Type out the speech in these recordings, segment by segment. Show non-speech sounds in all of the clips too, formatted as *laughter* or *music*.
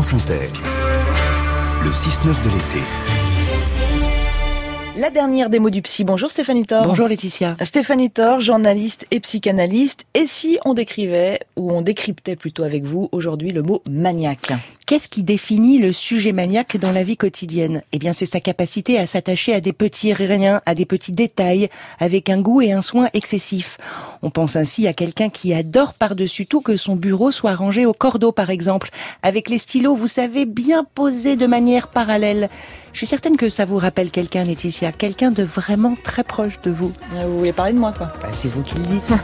France Inter. Le 6-9 de l'été. La dernière des mots du psy. Bonjour Stéphanie Thor. Bonjour Laetitia. Stéphanie Thor, journaliste et psychanalyste. Et si on décrivait, ou on décryptait plutôt avec vous aujourd'hui le mot maniaque Qu'est-ce qui définit le sujet maniaque dans la vie quotidienne? Eh bien, c'est sa capacité à s'attacher à des petits riens, à des petits détails, avec un goût et un soin excessifs. On pense ainsi à quelqu'un qui adore par-dessus tout que son bureau soit rangé au cordeau, par exemple, avec les stylos, vous savez, bien posés de manière parallèle. Je suis certaine que ça vous rappelle quelqu'un, Laetitia, quelqu'un de vraiment très proche de vous. Euh, Vous voulez parler de moi, quoi Bah, c'est vous qui le dites. *laughs*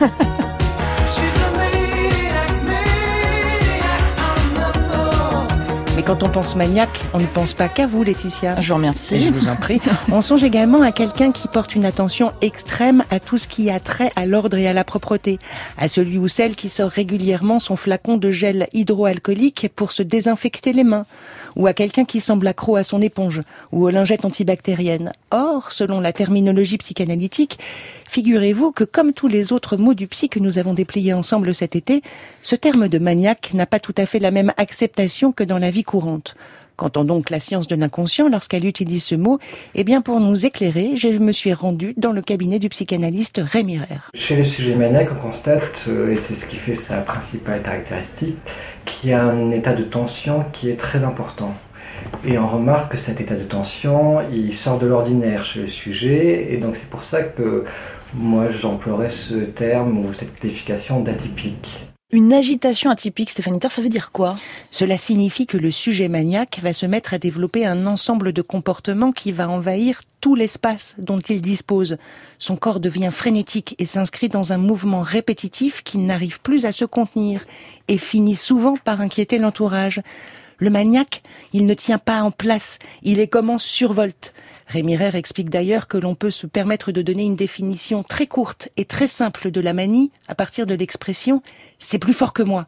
Mais quand on pense maniaque, on ne pense pas qu'à vous, Laetitia. Je vous Et remercie. je vous en prie. On songe également à quelqu'un qui porte une attention extrême à tout ce qui a trait à l'ordre et à la propreté. À celui ou celle qui sort régulièrement son flacon de gel hydroalcoolique pour se désinfecter les mains. Ou à quelqu'un qui semble accro à son éponge ou aux lingettes antibactériennes. Or, selon la terminologie psychanalytique, figurez-vous que comme tous les autres mots du psy que nous avons déployés ensemble cet été, ce terme de maniaque n'a pas tout à fait la même acceptation que dans la vie courante. Qu'entend donc la science de l'inconscient lorsqu'elle utilise ce mot Eh bien, pour nous éclairer, je me suis rendue dans le cabinet du psychanalyste Rémi Rère. Chez le sujet maniaque, on constate, euh, et c'est ce qui fait sa principale caractéristique, qu'il y a un état de tension qui est très important. Et on remarque que cet état de tension, il sort de l'ordinaire chez le sujet, et donc c'est pour ça que moi j'emploierais ce terme ou cette qualification d'atypique. Une agitation atypique, Stéphanie Thor, ça veut dire quoi? Cela signifie que le sujet maniaque va se mettre à développer un ensemble de comportements qui va envahir tout l'espace dont il dispose. Son corps devient frénétique et s'inscrit dans un mouvement répétitif qui n'arrive plus à se contenir et finit souvent par inquiéter l'entourage. Le maniaque, il ne tient pas en place, il est comme en survolte. Rémi Rère explique d'ailleurs que l'on peut se permettre de donner une définition très courte et très simple de la manie à partir de l'expression c'est plus fort que moi.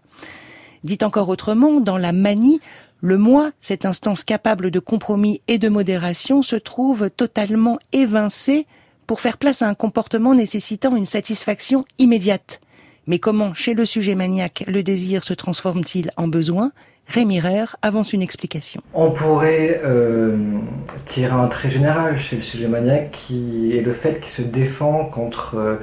Dit encore autrement, dans la manie, le moi, cette instance capable de compromis et de modération, se trouve totalement évincé pour faire place à un comportement nécessitant une satisfaction immédiate. Mais comment, chez le sujet maniaque, le désir se transforme-t-il en besoin? Rémi Rère avance une explication. On pourrait euh, tirer un trait général chez le sujet maniaque qui est le fait qu'il se défend contre euh,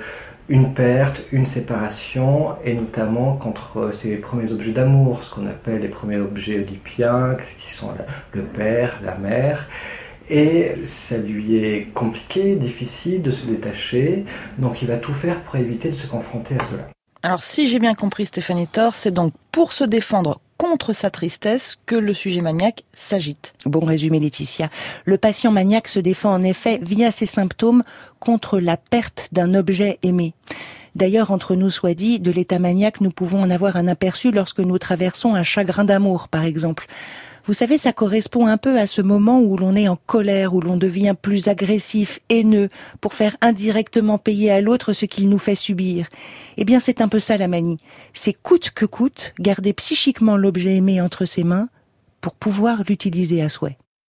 une perte, une séparation, et notamment contre euh, ses premiers objets d'amour, ce qu'on appelle les premiers objets oedipiens, qui sont le père, la mère. Et ça lui est compliqué, difficile de se détacher, donc il va tout faire pour éviter de se confronter à cela. Alors, si j'ai bien compris Stéphanie Thor, c'est donc pour se défendre contre sa tristesse que le sujet maniaque s'agite. Bon résumé Laetitia. Le patient maniaque se défend en effet via ses symptômes contre la perte d'un objet aimé. D'ailleurs, entre nous soit dit, de l'état maniaque, nous pouvons en avoir un aperçu lorsque nous traversons un chagrin d'amour, par exemple. Vous savez, ça correspond un peu à ce moment où l'on est en colère, où l'on devient plus agressif, haineux, pour faire indirectement payer à l'autre ce qu'il nous fait subir. Eh bien, c'est un peu ça la manie. C'est coûte que coûte garder psychiquement l'objet aimé entre ses mains pour pouvoir l'utiliser à souhait.